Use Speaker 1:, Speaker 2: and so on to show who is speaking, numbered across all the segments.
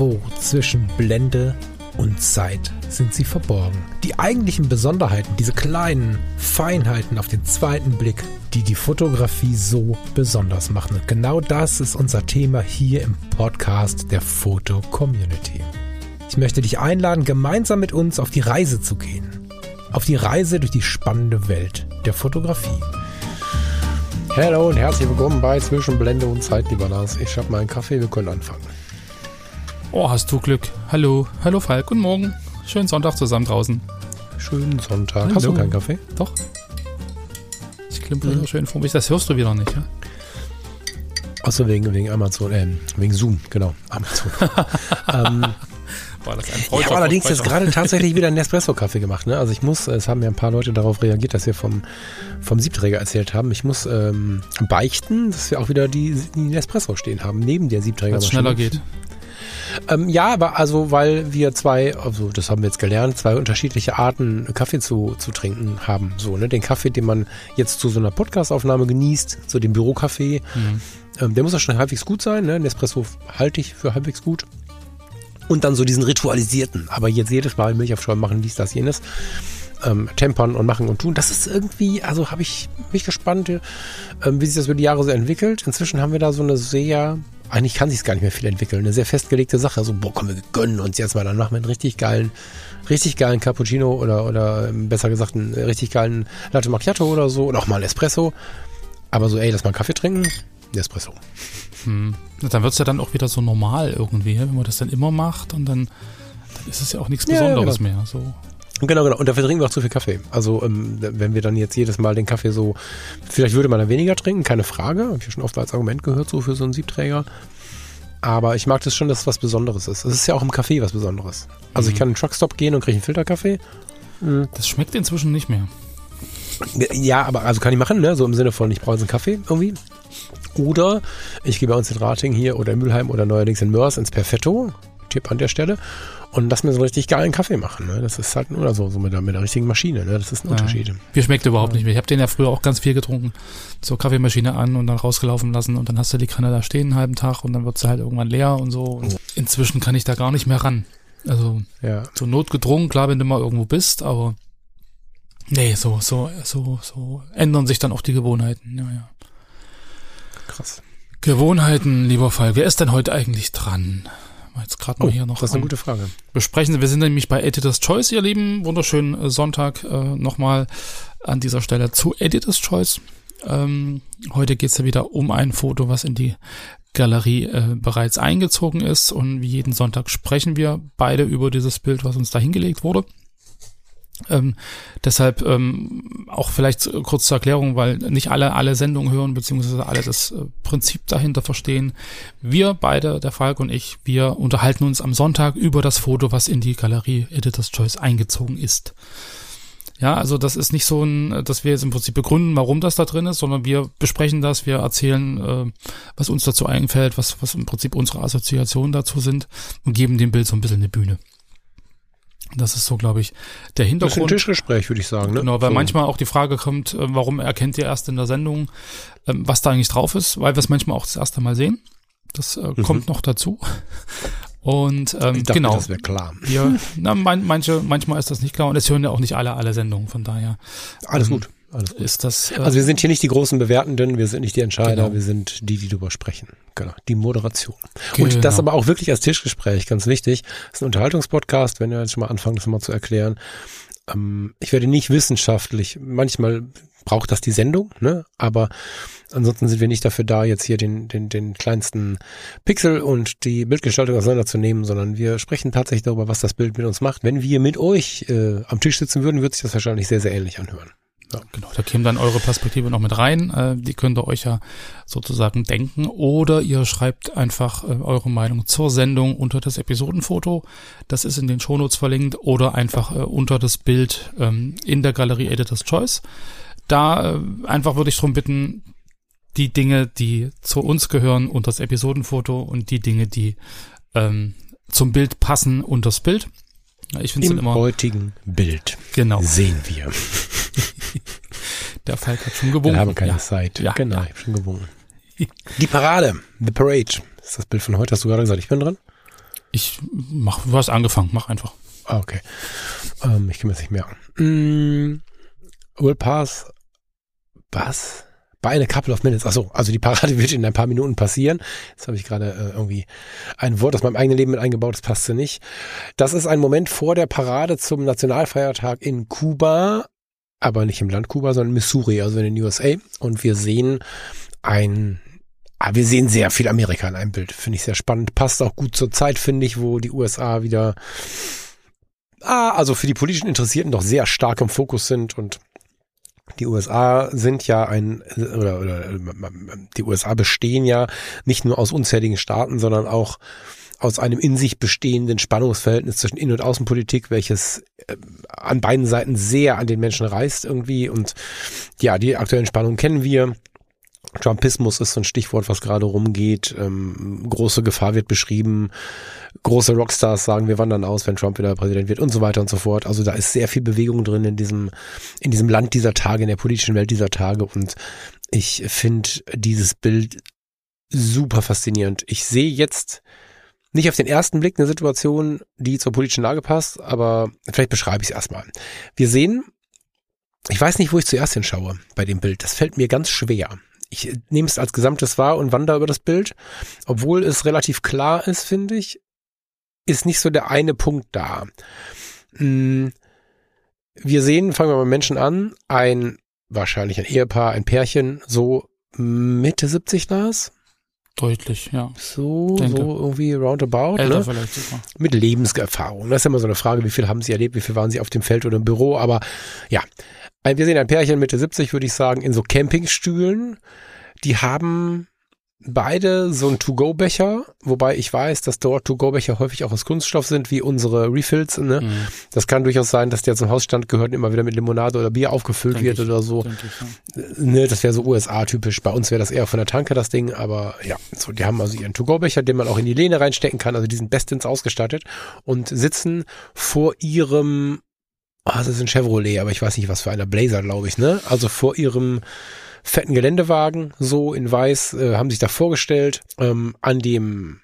Speaker 1: Irgendwo zwischen Blende und Zeit sind sie verborgen. Die eigentlichen Besonderheiten, diese kleinen Feinheiten auf den zweiten Blick, die die Fotografie so besonders machen. Und genau das ist unser Thema hier im Podcast der Foto Community. Ich möchte dich einladen, gemeinsam mit uns auf die Reise zu gehen. Auf die Reise durch die spannende Welt der Fotografie. Hallo und herzlich willkommen bei Zwischen Blende und Zeit, lieber Lars. Ich habe meinen Kaffee, wir können anfangen.
Speaker 2: Oh, hast du Glück. Hallo, hallo Falk, guten Morgen. Schönen Sonntag zusammen draußen.
Speaker 1: Schönen Sonntag.
Speaker 2: Hallo.
Speaker 1: Hast du keinen Kaffee?
Speaker 2: Doch. Ich klimpere hier schön vor mich. Das hörst du wieder nicht, ja?
Speaker 1: Achso, wegen, wegen Amazon, äh, wegen Zoom, genau. Amazon. ähm,
Speaker 2: War das ein
Speaker 1: ich habe allerdings jetzt gerade tatsächlich wieder einen Nespresso-Kaffee gemacht. Ne? Also ich muss, es haben ja ein paar Leute darauf reagiert, dass wir vom, vom Siebträger erzählt haben. Ich muss ähm, beichten, dass wir auch wieder die, die Nespresso stehen haben, neben der
Speaker 2: Weil es
Speaker 1: Siebträgermaschine.
Speaker 2: schneller geht.
Speaker 1: Ähm, ja, aber also weil wir zwei, also das haben wir jetzt gelernt, zwei unterschiedliche Arten Kaffee zu, zu trinken haben. So, ne? Den Kaffee, den man jetzt zu so einer Podcast-Aufnahme genießt, so den Bürokaffee,
Speaker 2: Mhm.
Speaker 1: ähm, der muss auch schon halbwegs gut sein, ne? Nespresso halte ich für halbwegs gut. Und dann so diesen ritualisierten, aber jetzt jedes Mal Milchaufschäumen machen, dies, das, jenes. Ähm, tempern und machen und tun. Das ist irgendwie, also habe ich mich gespannt, ähm, wie sich das über die Jahre so entwickelt. Inzwischen haben wir da so eine sehr, eigentlich kann sich gar nicht mehr viel entwickeln, eine sehr festgelegte Sache. So, boah, komm, wir gönnen uns jetzt mal, dann machen wir einen richtig geilen, richtig geilen Cappuccino oder, oder ähm, besser gesagt einen richtig geilen Latte Macchiato oder so oder auch mal einen Espresso. Aber so, ey, lass mal einen Kaffee trinken, Espresso.
Speaker 2: Hm. Dann wird es ja dann auch wieder so normal irgendwie, ja? wenn man das dann immer macht und dann, dann ist es ja auch nichts
Speaker 1: Ja,
Speaker 2: Besonderes
Speaker 1: genau.
Speaker 2: mehr. So.
Speaker 1: Genau, genau. Und dafür trinken wir auch zu viel Kaffee. Also, ähm, wenn wir dann jetzt jedes Mal den Kaffee so, vielleicht würde man dann weniger trinken, keine Frage. Habe ich ja schon oft als Argument gehört, so für so einen Siebträger. Aber ich mag das schon, dass es was Besonderes ist. Es ist ja auch im Kaffee was Besonderes. Also, ich
Speaker 2: Mhm.
Speaker 1: kann in den Truckstop gehen und kriege einen Filterkaffee.
Speaker 2: Das schmeckt inzwischen nicht mehr.
Speaker 1: Ja, aber also kann ich machen, ne? So im Sinne von, ich brauche jetzt einen Kaffee irgendwie. Oder ich gehe bei uns in Rating hier oder in Mülheim oder neuerdings in Mörs ins Perfetto. Tipp an der Stelle. Und lass mir so einen richtig geilen Kaffee machen. Ne? Das ist halt, oder so, so mit der, mit der richtigen Maschine. Ne? Das ist ein
Speaker 2: Ja.
Speaker 1: Unterschied.
Speaker 2: Mir schmeckt überhaupt nicht mehr. Ich habe den ja früher auch ganz viel getrunken. So Kaffeemaschine an und dann rausgelaufen lassen und dann hast du die Kanne da stehen einen halben Tag und dann wird sie halt irgendwann leer und so. Und inzwischen kann ich da gar nicht mehr ran. Also
Speaker 1: Ja.
Speaker 2: so notgedrungen, klar, wenn du mal irgendwo bist, aber nee, so, so, so, so ändern sich dann auch die Gewohnheiten. Ja, ja.
Speaker 1: Krass.
Speaker 2: Gewohnheiten, lieber Fall. Wer ist denn heute eigentlich dran? Jetzt gerade mal hier noch
Speaker 1: Oh, das ist eine gute Frage.
Speaker 2: besprechen. Wir sind nämlich bei Editor's Choice, ihr Lieben. Wunderschönen äh, Sonntag äh, nochmal an dieser Stelle zu Editor's Choice. Ähm, heute geht's ja wieder um ein Foto, was in die Galerie äh, bereits eingezogen ist. Und wie jeden Sonntag sprechen wir beide über dieses Bild, was uns da hingelegt wurde. Ähm, deshalb ähm, auch vielleicht kurz zur Erklärung, weil nicht alle alle Sendungen hören, beziehungsweise alle das äh, Prinzip dahinter verstehen. Wir beide, der Falk und ich, wir unterhalten uns am Sonntag über das Foto, was in die Galerie Editor's Choice eingezogen ist. Ja, also das ist nicht so ein, dass wir jetzt im Prinzip begründen, warum das da drin ist, sondern wir besprechen das, wir erzählen, äh, was uns dazu einfällt, was, was im Prinzip unsere Assoziationen dazu sind und geben dem Bild so ein bisschen eine Bühne. Das ist so, glaube ich, der
Speaker 1: Das ist ein
Speaker 2: Hintergrund.
Speaker 1: Tischgespräch, würde ich sagen. Ne?
Speaker 2: Genau, weil
Speaker 1: so.
Speaker 2: manchmal auch die Frage kommt, äh, warum erkennt ihr erst in der Sendung, ähm, was da eigentlich drauf ist, weil wir es manchmal auch das erste Mal sehen. Das äh, kommt noch dazu. Und ähm,
Speaker 1: Mhm. ich dachte,
Speaker 2: genau,
Speaker 1: das wäre klar.
Speaker 2: wir, na, man, manche, manchmal ist das nicht klar und es hören ja auch nicht alle alle Sendungen, von daher
Speaker 1: Alles
Speaker 2: ähm,
Speaker 1: gut. Alles gut.
Speaker 2: ist das. Äh,
Speaker 1: Also wir sind hier nicht die großen Bewertenden, wir sind nicht die Entscheider,
Speaker 2: Genau.
Speaker 1: wir sind die, die drüber sprechen. Genau, die Moderation. Und
Speaker 2: Genau.
Speaker 1: das aber auch wirklich als Tischgespräch, ganz wichtig. Das ist ein Unterhaltungspodcast, wenn wir jetzt schon mal anfangen, das mal zu erklären. Ähm, ich werde nicht wissenschaftlich, manchmal braucht das die Sendung, ne? aber ansonsten sind wir nicht dafür da, jetzt hier den, den, den kleinsten Pixel und die Bildgestaltung auseinanderzunehmen, sondern wir sprechen tatsächlich darüber, was das Bild mit uns macht. Wenn wir mit euch äh, am Tisch sitzen würden, würde sich das wahrscheinlich sehr, sehr ähnlich anhören.
Speaker 2: Genau, da käme dann eure Perspektive noch mit rein. Äh, die könnt ihr euch ja sozusagen denken. Oder ihr schreibt einfach äh, eure Meinung zur Sendung unter das Episodenfoto. Das ist in den Shownotes verlinkt. Oder einfach äh, unter das Bild ähm, in der Galerie Editor's Choice. Da äh, einfach würde ich darum bitten, die Dinge, die zu uns gehören, unter das Episodenfoto und die Dinge, die ähm, zum Bild passen, unter das Bild. Ich finde es
Speaker 1: Im
Speaker 2: immer
Speaker 1: heutigen Bild
Speaker 2: genau.
Speaker 1: sehen wir.
Speaker 2: Der Falk hat schon gewunken.
Speaker 1: Wir haben keine
Speaker 2: ja.
Speaker 1: Zeit.
Speaker 2: Ja,
Speaker 1: genau,
Speaker 2: ja.
Speaker 1: ich habe schon gewunken. Die Parade, The Parade. Ist das Bild von heute, hast du gerade gesagt. Ich bin dran.
Speaker 2: Ich mach, du hast angefangen, mach einfach.
Speaker 1: Ah, okay. Ähm, ich kann mir das nicht merken. Mm, will pass. Was? Bei einer couple of minutes. Achso, also die Parade wird in ein paar Minuten passieren. Jetzt habe ich gerade äh, irgendwie ein Wort aus meinem eigenen Leben mit eingebaut, das passte nicht. Das ist ein Moment vor der Parade zum Nationalfeiertag in Kuba, aber nicht im Land Kuba, sondern Missouri, also in den USA. Und wir sehen ein Ah, wir sehen sehr viel Amerika in einem Bild. Finde ich sehr spannend. Passt auch gut zur Zeit, finde ich, wo die USA wieder, ah, also für die politischen Interessierten doch sehr stark im Fokus sind und die USA sind ja ein, oder, oder die USA bestehen ja nicht nur aus unzähligen Staaten, sondern auch aus einem in sich bestehenden Spannungsverhältnis zwischen Innen- und Außenpolitik, welches äh, an beiden Seiten sehr an den Menschen reißt irgendwie. Und ja, die aktuellen Spannungen kennen wir. Trumpismus ist so ein Stichwort, was gerade rumgeht. Ähm, große Gefahr wird beschrieben. Große Rockstars sagen, wir wandern aus, wenn Trump wieder Präsident wird und so weiter und so fort. Also da ist sehr viel Bewegung drin in diesem, in diesem Land dieser Tage, in der politischen Welt dieser Tage. Und ich finde dieses Bild super faszinierend. Ich sehe jetzt nicht auf den ersten Blick eine Situation, die zur politischen Lage passt, aber vielleicht beschreibe ich es erstmal. Wir sehen, ich weiß nicht, wo ich zuerst hinschaue bei dem Bild. Das fällt mir ganz schwer ich nehme es als Gesamtes wahr und wandere über das Bild. Obwohl es relativ klar ist, finde ich, ist nicht so der eine Punkt da. Hm, wir sehen, fangen wir mal Menschen an, ein, wahrscheinlich ein Ehepaar, ein Pärchen, so Mitte 70 Nas.
Speaker 2: Deutlich, ja.
Speaker 1: So, Denke. so irgendwie roundabout.
Speaker 2: Älter
Speaker 1: ne?
Speaker 2: vielleicht sogar.
Speaker 1: Mit Lebenserfahrung. Das ist immer so eine Frage, wie viel haben sie erlebt, wie viel waren sie auf dem Feld oder im Büro, aber ja, wir sehen ein Pärchen Mitte 70, würde ich sagen, in so Campingstühlen. Die haben beide so einen To-Go-Becher, wobei ich weiß, dass dort To-Go-Becher häufig auch aus Kunststoff sind, wie unsere Refills. Ne? Mhm. Das kann durchaus sein, dass der zum Hausstand gehört und immer wieder mit Limonade oder Bier aufgefüllt denk wird ich, oder so. Ich, ja. ne, das wäre so USA-typisch. Bei uns wäre das eher von der Tanke das Ding, aber ja, so, die haben also ihren To-Go-Becher, den man auch in die Lehne reinstecken kann. Also die sind bestens ausgestattet und sitzen vor ihrem Ah, das ist ein Chevrolet, aber ich weiß nicht, was für einer Blazer, glaube ich, ne? Also vor ihrem fetten Geländewagen, so in weiß, äh, haben sich da vorgestellt, ähm, an dem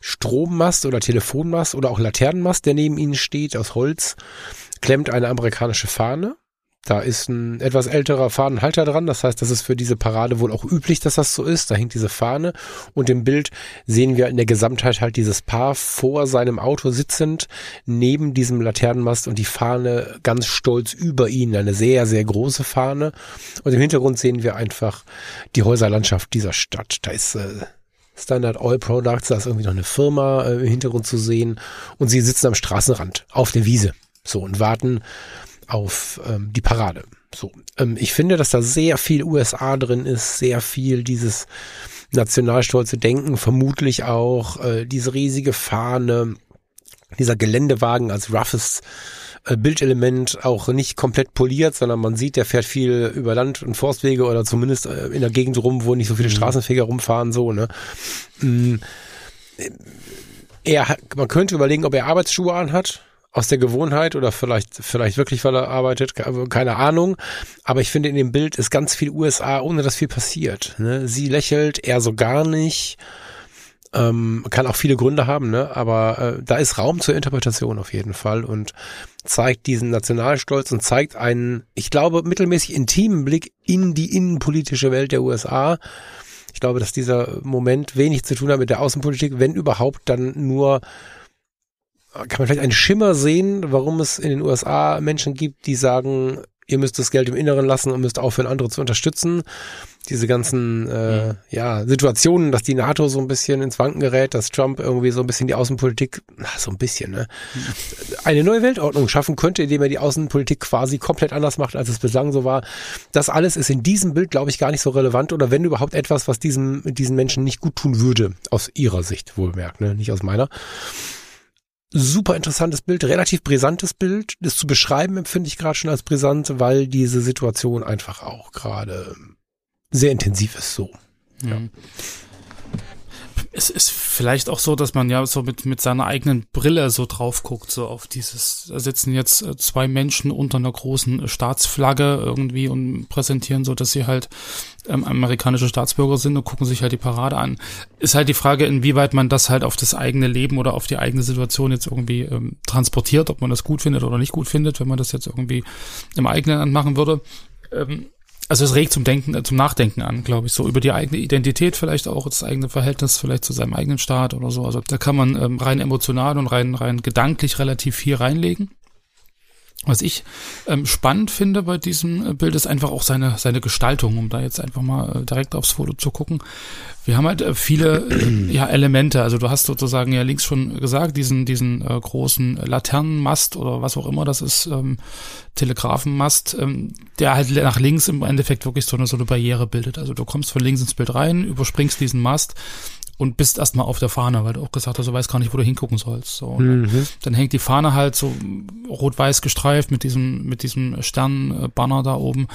Speaker 1: Strommast oder Telefonmast oder auch Laternenmast, der neben ihnen steht, aus Holz, klemmt eine amerikanische Fahne. Da ist ein etwas älterer Fahnenhalter dran. Das heißt, das ist für diese Parade wohl auch üblich, dass das so ist. Da hängt diese Fahne. Und im Bild sehen wir in der Gesamtheit halt dieses Paar vor seinem Auto sitzend, neben diesem Laternenmast und die Fahne ganz stolz über ihnen. Eine sehr, sehr große Fahne. Und im Hintergrund sehen wir einfach die Häuserlandschaft dieser Stadt. Da ist äh, Standard Oil Products, da ist irgendwie noch eine Firma äh, im Hintergrund zu sehen. Und sie sitzen am Straßenrand auf der Wiese. So und warten auf ähm, die Parade. So, ähm, ich finde, dass da sehr viel USA drin ist, sehr viel dieses nationalstolze Denken, vermutlich auch äh, diese riesige Fahne, dieser Geländewagen als roughes äh, Bildelement auch nicht komplett poliert, sondern man sieht, der fährt viel über Land- und Forstwege oder zumindest äh, in der Gegend rum, wo nicht so viele mhm. Straßenfeger rumfahren, so, ne. Mhm. Er man könnte überlegen, ob er Arbeitsschuhe anhat, aus der Gewohnheit oder vielleicht, vielleicht wirklich, weil er arbeitet, keine Ahnung. Aber ich finde, in dem Bild ist ganz viel USA, ohne dass viel passiert. Ne? Sie lächelt, er so gar nicht. Ähm, kann auch viele Gründe haben, ne? aber äh, da ist Raum zur Interpretation auf jeden Fall und zeigt diesen Nationalstolz und zeigt einen, ich glaube, mittelmäßig intimen Blick in die innenpolitische Welt der USA. Ich glaube, dass dieser Moment wenig zu tun hat mit der Außenpolitik, wenn überhaupt dann nur kann man vielleicht einen Schimmer sehen, warum es in den USA Menschen gibt, die sagen, ihr müsst das Geld im Inneren lassen und müsst aufhören, andere zu unterstützen. Diese ganzen äh, ja, Situationen, dass die NATO so ein bisschen ins Wanken gerät, dass Trump irgendwie so ein bisschen die Außenpolitik, na, so ein bisschen, ne, eine neue Weltordnung schaffen könnte, indem er die Außenpolitik quasi komplett anders macht, als es bislang so war. Das alles ist in diesem Bild, glaube ich, gar nicht so relevant oder wenn überhaupt etwas, was diesem, diesen Menschen nicht gut tun würde, aus ihrer Sicht wohlmerkt, ne, nicht aus meiner super interessantes Bild, relativ brisantes Bild. Das zu beschreiben empfinde ich gerade schon als brisant, weil diese Situation einfach auch gerade sehr intensiv ist so. Ja.
Speaker 2: Es ist vielleicht auch so, dass man ja so mit, mit seiner eigenen Brille so drauf guckt, so auf dieses, da sitzen jetzt äh, zwei Menschen unter einer großen Staatsflagge irgendwie und präsentieren so, dass sie halt ähm, amerikanische Staatsbürger sind und gucken sich halt die Parade an. Ist halt die Frage, inwieweit man das halt auf das eigene Leben oder auf die eigene Situation jetzt irgendwie ähm, transportiert, ob man das gut findet oder nicht gut findet, wenn man das jetzt irgendwie im eigenen Land machen würde. Ähm, also es regt zum Denken, äh, zum Nachdenken an, glaube ich, so über die eigene Identität vielleicht auch, das eigene Verhältnis vielleicht zu seinem eigenen Staat oder so. Also da kann man ähm, rein emotional und rein, rein gedanklich relativ viel reinlegen. Was ich ähm, spannend finde bei diesem äh, Bild ist einfach auch seine, seine Gestaltung, um da jetzt einfach mal äh, direkt aufs Foto zu gucken. Wir haben halt äh, viele äh, ja, Elemente. Also du hast sozusagen ja links schon gesagt, diesen, diesen äh, großen Laternenmast oder was auch immer das ist, ähm, Telegrafenmast, ähm, der halt nach links im Endeffekt wirklich so eine, so eine Barriere bildet. Also du kommst von links ins Bild rein, überspringst diesen Mast und bist erstmal auf der Fahne, weil du auch gesagt hast, du weißt gar nicht, wo du hingucken sollst. So, mhm. dann, hängt die Fahne halt so rot-weiß gestreift mit diesem, mit diesem Sternbanner da oben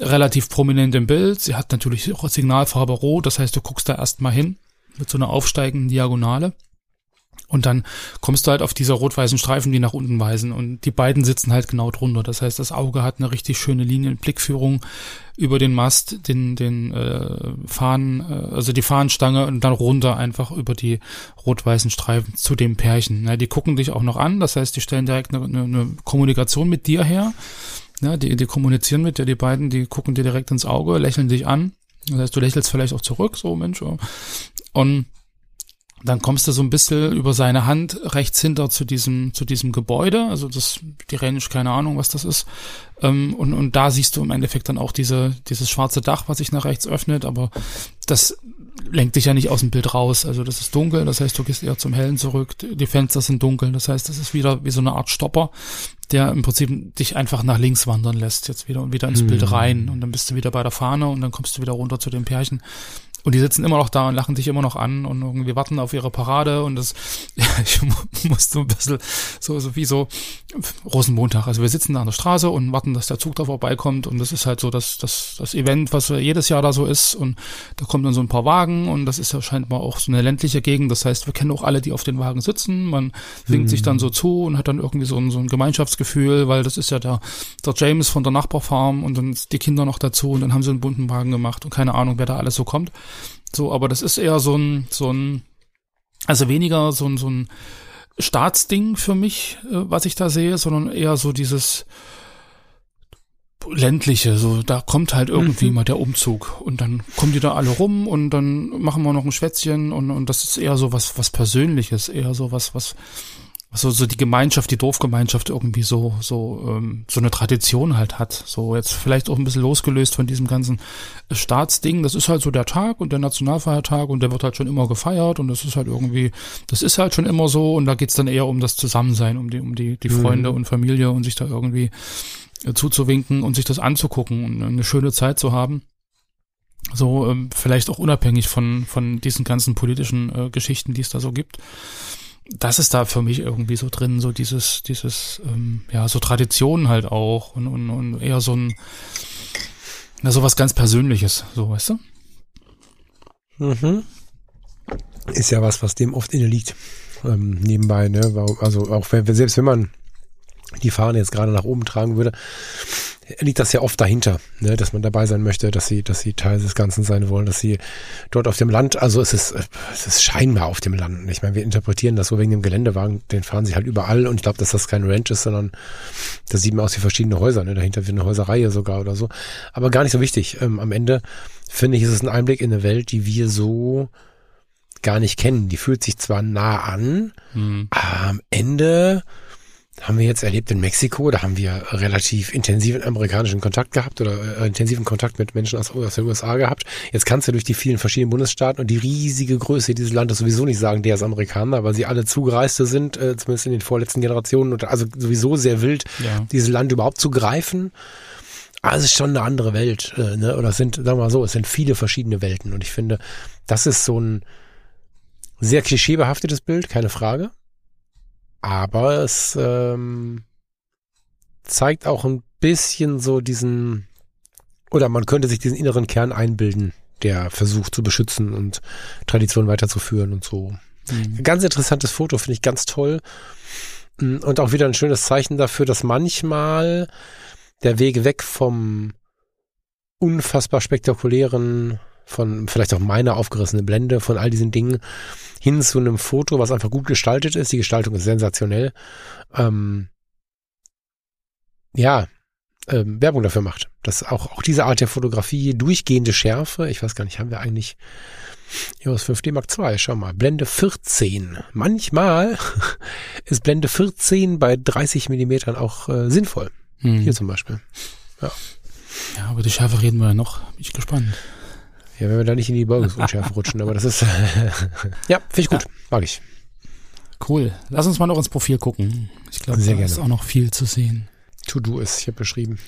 Speaker 2: relativ prominent im Bild. Sie hat natürlich auch Signalfarbe rot, das heißt, du guckst da erstmal hin mit so einer aufsteigenden Diagonale. Und dann kommst du halt auf diese rot-weißen Streifen, die nach unten weisen. Und die beiden sitzen halt genau drunter. Das heißt, das Auge hat eine richtig schöne Linienblickführung über den Mast, den, den äh, Fahnen, äh, also die Fahnenstange und dann runter einfach über die rot-weißen Streifen zu dem Pärchen. Ja, die gucken dich auch noch an. Das heißt, die stellen direkt eine, eine, Kommunikation mit dir her. Ja, die, die kommunizieren mit dir, die beiden, die gucken dir direkt ins Auge, lächeln dich an. Das heißt, du lächelst vielleicht auch zurück, so Mensch. Und dann kommst du so ein bisschen über seine Hand rechts hinter zu diesem, zu diesem Gebäude. Also das, die Rhenisch, keine Ahnung, was das ist. Ähm, und, und da siehst du im Endeffekt dann auch diese, dieses schwarze Dach, was sich nach rechts öffnet. Aber das lenkt dich ja nicht aus dem Bild raus. Also das ist dunkel, das heißt, du gehst eher zum Hellen zurück. Die Fenster sind dunkel, das heißt, das ist wieder wie so eine Art Stopper, der im Prinzip dich einfach nach links wandern lässt jetzt wieder und wieder ins mhm. Bild rein. Und dann bist du wieder bei der Fahne und dann kommst du wieder runter zu dem Pärchen. Und die sitzen immer noch da und lachen dich immer noch an und irgendwie warten auf ihre Parade und das, ja, ich musste ein bisschen so, so wie so Rosenmontag. Also wir sitzen da an der Straße und warten, dass der Zug da vorbeikommt und das ist halt so das, das, das Event, was jedes Jahr da so ist und da kommen dann so ein paar Wagen und das ist ja scheinbar auch so eine ländliche Gegend. Das heißt, wir kennen auch alle, die auf den Wagen sitzen. Man winkt mhm. sich dann so zu und hat dann irgendwie so ein, so ein Gemeinschaftsgefühl, weil das ist ja der, der James von der Nachbarfarm und dann die Kinder noch dazu und dann haben sie einen bunten Wagen gemacht und keine Ahnung, wer da alles so kommt. So, aber das ist eher so ein, so ein, also weniger so ein, so ein Staatsding für mich, äh, was ich da sehe, sondern eher so dieses ländliche, so da kommt halt irgendwie mhm. mal der Umzug und dann kommen die da alle rum und dann machen wir noch ein Schwätzchen und, und das ist eher so was, was Persönliches, eher so was, was, so, so die Gemeinschaft, die Dorfgemeinschaft irgendwie so, so, ähm, so eine Tradition halt hat. So jetzt vielleicht auch ein bisschen losgelöst von diesem ganzen Staatsding. Das ist halt so der Tag und der Nationalfeiertag und der wird halt schon immer gefeiert und das ist halt irgendwie, das ist halt schon immer so und da geht's dann eher um das Zusammensein, um die, um die, die Freunde mhm. und Familie und sich da irgendwie äh, zuzuwinken und sich das anzugucken und eine schöne Zeit zu haben. So, ähm, vielleicht auch unabhängig von, von diesen ganzen politischen äh, Geschichten, die es da so gibt das ist da für mich irgendwie so drin, so dieses, dieses, ähm, ja, so Tradition halt auch und, und, und eher so ein, na, so was ganz Persönliches, so, weißt du?
Speaker 1: Mhm. Ist ja was, was dem oft inne liegt, ähm, nebenbei, ne, also auch wenn, selbst wenn man die Fahne jetzt gerade nach oben tragen würde, liegt das ja oft dahinter, ne, dass man dabei sein möchte, dass sie, dass sie Teil des Ganzen sein wollen, dass sie dort auf dem Land, also es ist, es ist scheinbar auf dem Land. Ich meine, wir interpretieren das so wegen dem Geländewagen, den fahren sie halt überall und ich glaube, dass das kein Ranch ist, sondern da sieht man aus wie verschiedene Häuser, ne, dahinter wie eine Häuserreihe sogar oder so. Aber gar nicht so wichtig. Ähm, am Ende finde ich, ist es ein Einblick in eine Welt, die wir so gar nicht kennen. Die fühlt sich zwar nah an, mhm. aber am Ende haben wir jetzt erlebt in Mexiko, da haben wir relativ intensiven amerikanischen Kontakt gehabt oder äh, intensiven Kontakt mit Menschen aus, aus den USA gehabt. Jetzt kannst du durch die vielen verschiedenen Bundesstaaten und die riesige Größe dieses Landes sowieso nicht sagen, der ist Amerikaner, weil sie alle Zugereiste sind, äh, zumindest in den vorletzten Generationen und also sowieso sehr wild, ja. dieses Land überhaupt zu greifen. Aber es ist schon eine andere Welt, äh, ne? oder es sind, sagen wir mal so, es sind viele verschiedene Welten und ich finde, das ist so ein sehr klischeebehaftetes Bild, keine Frage. Aber es ähm, zeigt auch ein bisschen so diesen, oder man könnte sich diesen inneren Kern einbilden, der versucht zu beschützen und Tradition weiterzuführen und so. Mhm. Ganz interessantes Foto, finde ich ganz toll. Mm, und auch wieder ein schönes Zeichen dafür, dass manchmal der Weg weg vom unfassbar spektakulären, von vielleicht auch meiner aufgerissenen Blende, von all diesen Dingen hin zu einem Foto, was einfach gut gestaltet ist. Die Gestaltung ist sensationell. Ähm, ja, ähm, Werbung dafür macht. Dass auch, auch diese Art der Fotografie, durchgehende Schärfe, ich weiß gar nicht, haben wir eigentlich EOS 5D Mark II, schau mal, Blende 14. Manchmal ist Blende 14 bei 30 Millimetern auch äh, sinnvoll. Hm. Hier zum Beispiel. Ja.
Speaker 2: Ja, über die Schärfe reden wir ja noch. Bin ich gespannt.
Speaker 1: Ja, wenn wir da nicht in die Beugungsunschärfe rutschen, aber das ist, ja, finde ich gut. Ja. Mag ich.
Speaker 2: Cool. Lass uns mal noch ins Profil gucken. Ich glaube, da ist auch noch viel zu sehen.
Speaker 1: To-Do ist hier beschrieben.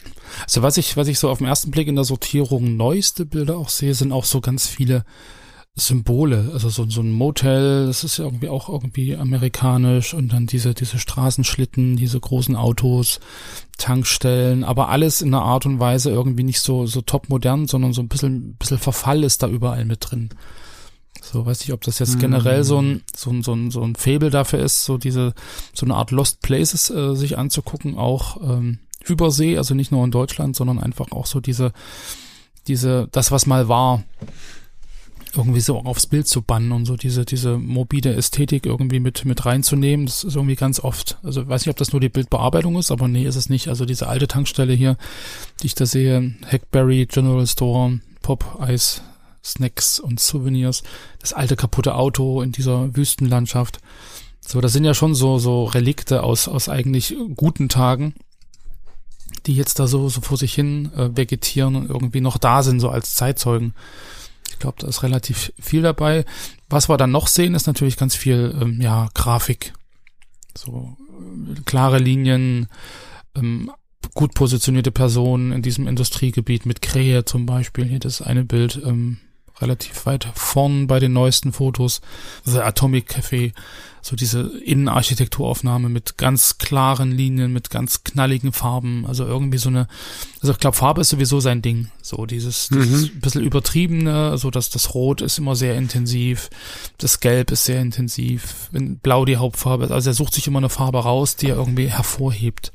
Speaker 2: Also was ich, was ich so auf den ersten Blick in der Sortierung neueste Bilder auch sehe, sind auch so ganz viele Symbole. Also so, so ein Motel, das ist ja irgendwie auch irgendwie amerikanisch und dann diese, diese Straßenschlitten, diese großen Autos, Tankstellen, aber alles in einer Art und Weise irgendwie nicht so, so top modern, sondern so ein bisschen, bisschen Verfall ist da überall mit drin. So, weiß ich, ob das jetzt generell so ein, so ein, so ein, so ein Fable dafür ist, so diese, so eine Art Lost Places äh, sich anzugucken, auch ähm, übersee, also nicht nur in Deutschland, sondern einfach auch so diese, diese, das, was mal war, irgendwie so aufs Bild zu bannen und so diese, diese mobile Ästhetik irgendwie mit, mit reinzunehmen. Das ist irgendwie ganz oft. Also weiß nicht, ob das nur die Bildbearbeitung ist, aber nee, ist es nicht. Also diese alte Tankstelle hier, die ich da sehe, Hackberry General Store, Pop Eis Snacks und Souvenirs, das alte kaputte Auto in dieser Wüstenlandschaft. So, das sind ja schon so, so Relikte aus, aus eigentlich guten Tagen, die jetzt da so, so vor sich hin äh, vegetieren und irgendwie noch da sind, so als Zeitzeugen. Ich glaube, da ist relativ viel dabei. Was wir dann noch sehen, ist natürlich ganz viel, ähm, ja, Grafik. So, äh, klare Linien, ähm, gut positionierte Personen in diesem Industriegebiet mit Krähe zum Beispiel. Hier das eine Bild, ähm, relativ weit vorn bei den neuesten Fotos. The Atomic Café, so diese Innenarchitekturaufnahme mit ganz klaren Linien, mit ganz knalligen Farben. Also irgendwie so eine, also ich glaube, Farbe ist sowieso sein Ding. So dieses, dieses mhm. bisschen übertriebene, so dass das Rot ist immer sehr intensiv, das Gelb ist sehr intensiv, wenn Blau die Hauptfarbe ist. Also er sucht sich immer eine Farbe raus, die er irgendwie hervorhebt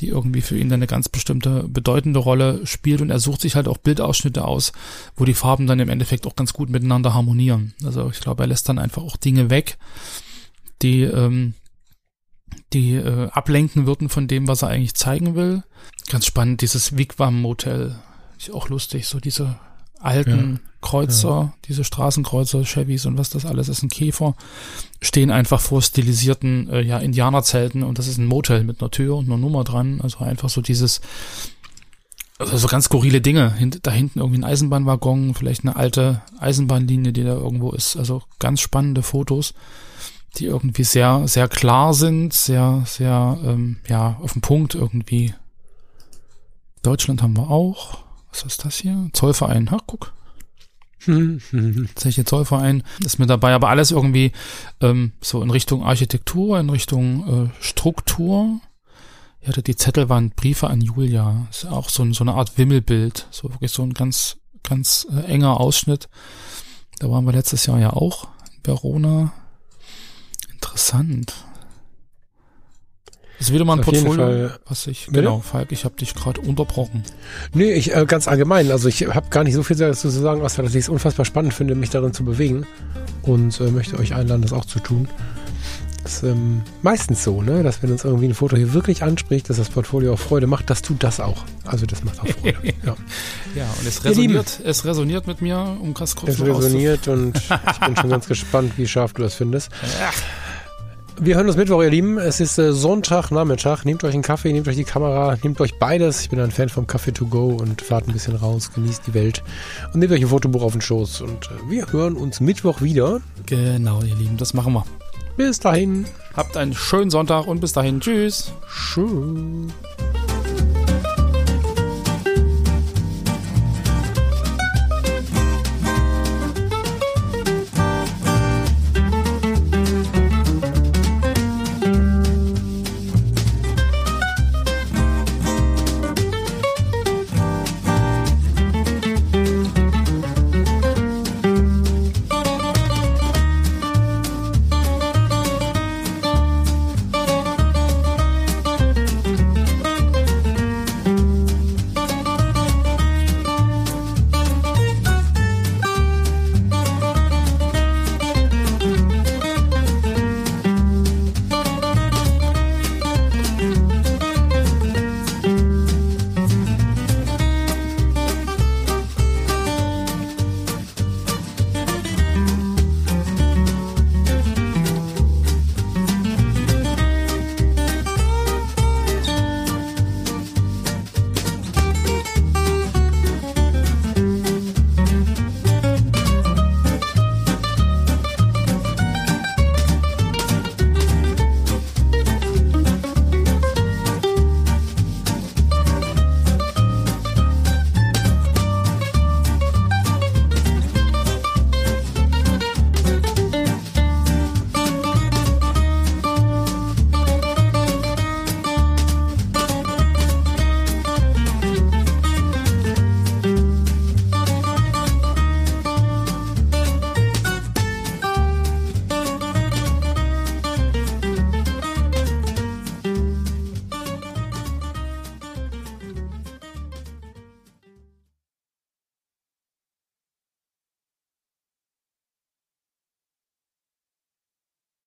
Speaker 2: die irgendwie für ihn dann eine ganz bestimmte bedeutende Rolle spielt und er sucht sich halt auch Bildausschnitte aus, wo die Farben dann im Endeffekt auch ganz gut miteinander harmonieren. Also ich glaube, er lässt dann einfach auch Dinge weg, die ähm, die äh, ablenken würden von dem, was er eigentlich zeigen will. Ganz spannend, dieses Wigwam Motel. Ist auch lustig, so diese alten Kreuzer, ja. diese Straßenkreuzer, Chevys und was das alles ist, ein Käfer, stehen einfach vor stilisierten äh, ja, Indianerzelten und das ist ein Motel mit einer Tür und einer Nummer dran. Also einfach so dieses, also so ganz skurrile Dinge. Hint, da hinten irgendwie ein Eisenbahnwaggon, vielleicht eine alte Eisenbahnlinie, die da irgendwo ist. Also ganz spannende Fotos, die irgendwie sehr, sehr klar sind, sehr, sehr, ähm, ja, auf den Punkt irgendwie. Deutschland haben wir auch. Was ist das hier? Zollverein. Ha, guck. Tatsächlich Zollverein ist mit dabei, aber alles irgendwie ähm, so in Richtung Architektur, in Richtung äh, Struktur. Ja, die Zettel waren Briefe an Julia. Ist auch so, so eine Art Wimmelbild. So wirklich so ein ganz, ganz äh, enger Ausschnitt. Da waren wir letztes Jahr ja auch in Verona. Interessant. Das ist wieder mal ein Portfolio, Fall, was ich, bitte? genau, Falk, ich habe dich gerade unterbrochen.
Speaker 1: Nee, ich äh, ganz allgemein, also ich habe gar nicht so viel dazu zu sagen, außer dass ich es unfassbar spannend finde, mich darin zu bewegen und äh, möchte euch einladen, das auch zu tun. Ist ähm, meistens so, ne, dass wenn uns irgendwie ein Foto hier wirklich anspricht, dass das Portfolio auch Freude macht, das tut das auch. Also das macht auch Freude.
Speaker 2: ja. ja, und es resoniert, es resoniert mit mir, um
Speaker 1: ganz kurz Es resoniert und ich bin schon ganz gespannt, wie scharf du das findest. Wir hören uns Mittwoch, ihr Lieben. Es ist äh, Sonntagnachmittag. Nehmt euch einen Kaffee, nehmt euch die Kamera, nehmt euch beides. Ich bin ein Fan vom Kaffee to go und fahrt ein bisschen raus, genießt die Welt und nehmt euch ein Fotobuch auf den Schoß. Und äh, wir hören uns Mittwoch wieder.
Speaker 2: Genau, ihr Lieben, das machen wir.
Speaker 1: Bis dahin.
Speaker 2: Habt einen schönen Sonntag und bis dahin. Tschüss.
Speaker 1: Tschüss.